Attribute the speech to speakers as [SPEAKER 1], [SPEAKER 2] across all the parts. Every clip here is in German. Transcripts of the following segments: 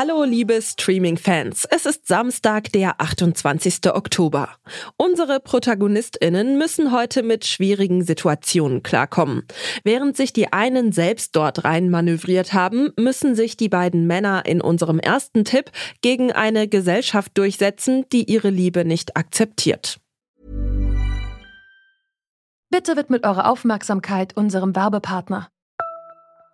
[SPEAKER 1] Hallo liebe Streaming-Fans, es ist Samstag, der 28. Oktober. Unsere Protagonistinnen müssen heute mit schwierigen Situationen klarkommen. Während sich die einen selbst dort rein manövriert haben, müssen sich die beiden Männer in unserem ersten Tipp gegen eine Gesellschaft durchsetzen, die ihre Liebe nicht akzeptiert.
[SPEAKER 2] Bitte widmet eure Aufmerksamkeit unserem Werbepartner.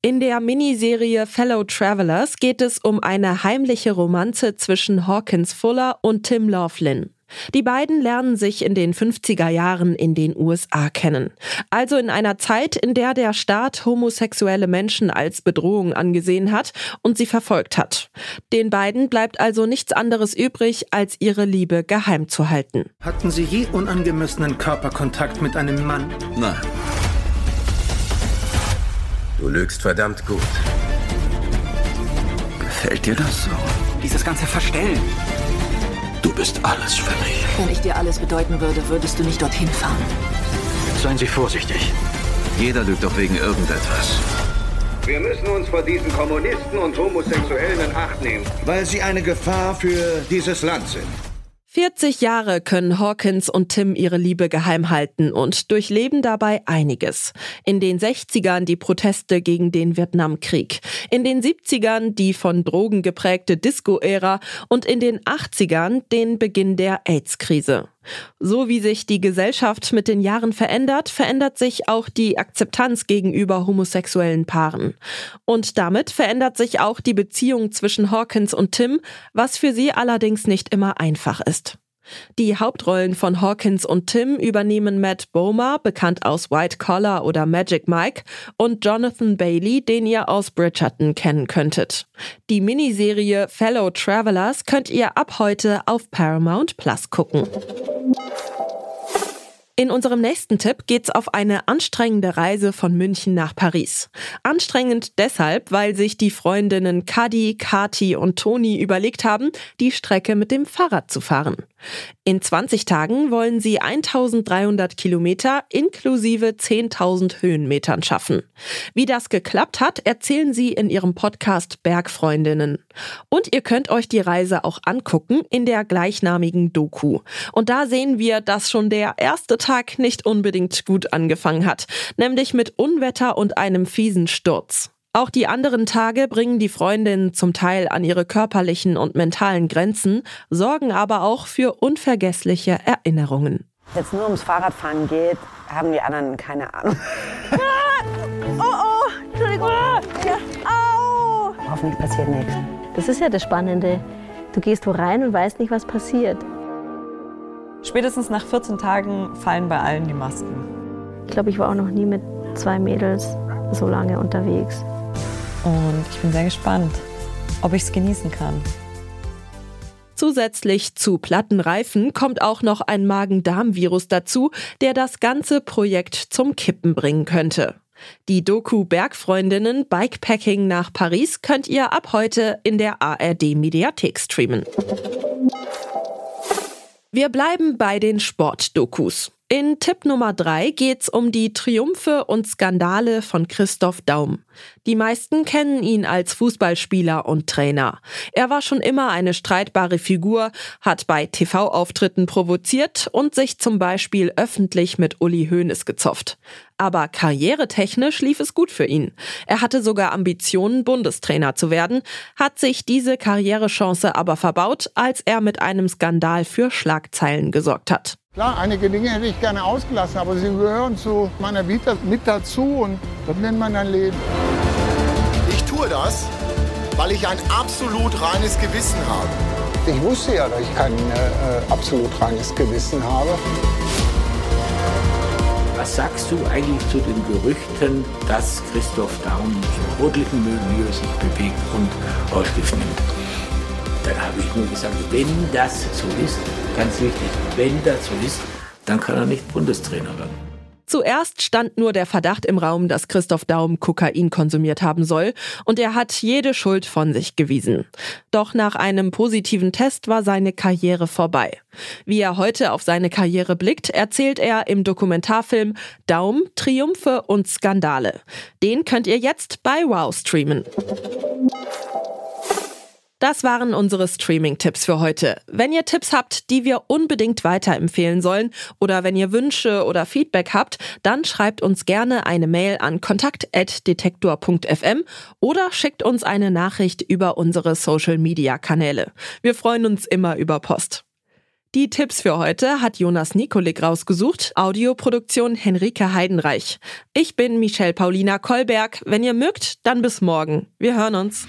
[SPEAKER 1] In der Miniserie Fellow Travelers geht es um eine heimliche Romanze zwischen Hawkins Fuller und Tim Laughlin. Die beiden lernen sich in den 50er Jahren in den USA kennen. Also in einer Zeit, in der der Staat homosexuelle Menschen als Bedrohung angesehen hat und sie verfolgt hat. Den beiden bleibt also nichts anderes übrig, als ihre Liebe geheim zu halten.
[SPEAKER 3] Hatten Sie je unangemessenen Körperkontakt mit einem Mann?
[SPEAKER 4] Nein. Du lügst verdammt gut.
[SPEAKER 5] Gefällt dir das so?
[SPEAKER 6] Dieses ganze Verstellen.
[SPEAKER 5] Du bist alles für mich.
[SPEAKER 7] Wenn ich dir alles bedeuten würde, würdest du nicht dorthin fahren.
[SPEAKER 5] Seien Sie vorsichtig.
[SPEAKER 4] Jeder lügt doch wegen irgendetwas.
[SPEAKER 8] Wir müssen uns vor diesen Kommunisten und Homosexuellen in Acht nehmen.
[SPEAKER 9] Weil sie eine Gefahr für dieses Land sind.
[SPEAKER 1] 40 Jahre können Hawkins und Tim ihre Liebe geheim halten und durchleben dabei einiges. In den 60ern die Proteste gegen den Vietnamkrieg, in den 70ern die von Drogen geprägte Disco-Ära und in den 80ern den Beginn der AIDS-Krise. So wie sich die Gesellschaft mit den Jahren verändert, verändert sich auch die Akzeptanz gegenüber homosexuellen Paaren. Und damit verändert sich auch die Beziehung zwischen Hawkins und Tim, was für sie allerdings nicht immer einfach ist. Die Hauptrollen von Hawkins und Tim übernehmen Matt Bomer, bekannt aus White Collar oder Magic Mike, und Jonathan Bailey, den ihr aus Bridgerton kennen könntet. Die Miniserie Fellow Travelers könnt ihr ab heute auf Paramount Plus gucken. In unserem nächsten Tipp geht's auf eine anstrengende Reise von München nach Paris. Anstrengend deshalb, weil sich die Freundinnen Kadi, Kati und Toni überlegt haben, die Strecke mit dem Fahrrad zu fahren. In 20 Tagen wollen sie 1300 Kilometer inklusive 10.000 Höhenmetern schaffen. Wie das geklappt hat, erzählen sie in ihrem Podcast Bergfreundinnen. Und ihr könnt euch die Reise auch angucken in der gleichnamigen Doku. Und da sehen wir, dass schon der erste Tag nicht unbedingt gut angefangen hat, nämlich mit Unwetter und einem fiesen Sturz. Auch die anderen Tage bringen die Freundinnen zum Teil an ihre körperlichen und mentalen Grenzen, sorgen aber auch für unvergessliche Erinnerungen.
[SPEAKER 10] Wenn es nur ums Fahrradfahren geht, haben die anderen keine Ahnung. oh oh, Entschuldigung. Ja. Au. Hoffentlich passiert nichts.
[SPEAKER 11] Das ist ja das Spannende. Du gehst wo rein und weißt nicht, was passiert.
[SPEAKER 12] Spätestens nach 14 Tagen fallen bei allen die Masken.
[SPEAKER 11] Ich glaube, ich war auch noch nie mit zwei Mädels so lange unterwegs.
[SPEAKER 12] Und ich bin sehr gespannt, ob ich es genießen kann.
[SPEAKER 1] Zusätzlich zu platten Reifen kommt auch noch ein Magen-Darm-Virus dazu, der das ganze Projekt zum Kippen bringen könnte. Die Doku Bergfreundinnen Bikepacking nach Paris könnt ihr ab heute in der ARD Mediathek streamen. Wir bleiben bei den Sportdokus. In Tipp Nummer drei geht's um die Triumphe und Skandale von Christoph Daum. Die meisten kennen ihn als Fußballspieler und Trainer. Er war schon immer eine streitbare Figur, hat bei TV-Auftritten provoziert und sich zum Beispiel öffentlich mit Uli Hoeneß gezofft. Aber karrieretechnisch lief es gut für ihn. Er hatte sogar Ambitionen, Bundestrainer zu werden, hat sich diese Karrierechance aber verbaut, als er mit einem Skandal für Schlagzeilen gesorgt hat.
[SPEAKER 13] Klar, einige Dinge hätte ich gerne ausgelassen, aber sie gehören zu meiner Vita mit dazu und das nennt man ein Leben.
[SPEAKER 14] Ich tue das,
[SPEAKER 6] weil ich ein absolut reines Gewissen habe.
[SPEAKER 13] Ich wusste ja, dass ich kein äh, absolut reines Gewissen habe.
[SPEAKER 14] Was sagst du eigentlich zu den Gerüchten, dass Christoph Daum im sportlichen Milieu sich bewegt und Rauschgift nimmt? Dann habe ich nur gesagt, wenn das so ist, ganz wichtig, wenn das so ist, dann kann er nicht Bundestrainer werden.
[SPEAKER 1] Zuerst stand nur der Verdacht im Raum, dass Christoph Daum Kokain konsumiert haben soll, und er hat jede Schuld von sich gewiesen. Doch nach einem positiven Test war seine Karriere vorbei. Wie er heute auf seine Karriere blickt, erzählt er im Dokumentarfilm Daum, Triumphe und Skandale. Den könnt ihr jetzt bei Wow streamen. Das waren unsere Streaming-Tipps für heute. Wenn ihr Tipps habt, die wir unbedingt weiterempfehlen sollen oder wenn ihr Wünsche oder Feedback habt, dann schreibt uns gerne eine Mail an kontakt.detektor.fm oder schickt uns eine Nachricht über unsere Social-Media-Kanäle. Wir freuen uns immer über Post. Die Tipps für heute hat Jonas Nikolik rausgesucht, Audioproduktion Henrike Heidenreich. Ich bin Michelle Paulina Kolberg. Wenn ihr mögt, dann bis morgen. Wir hören uns.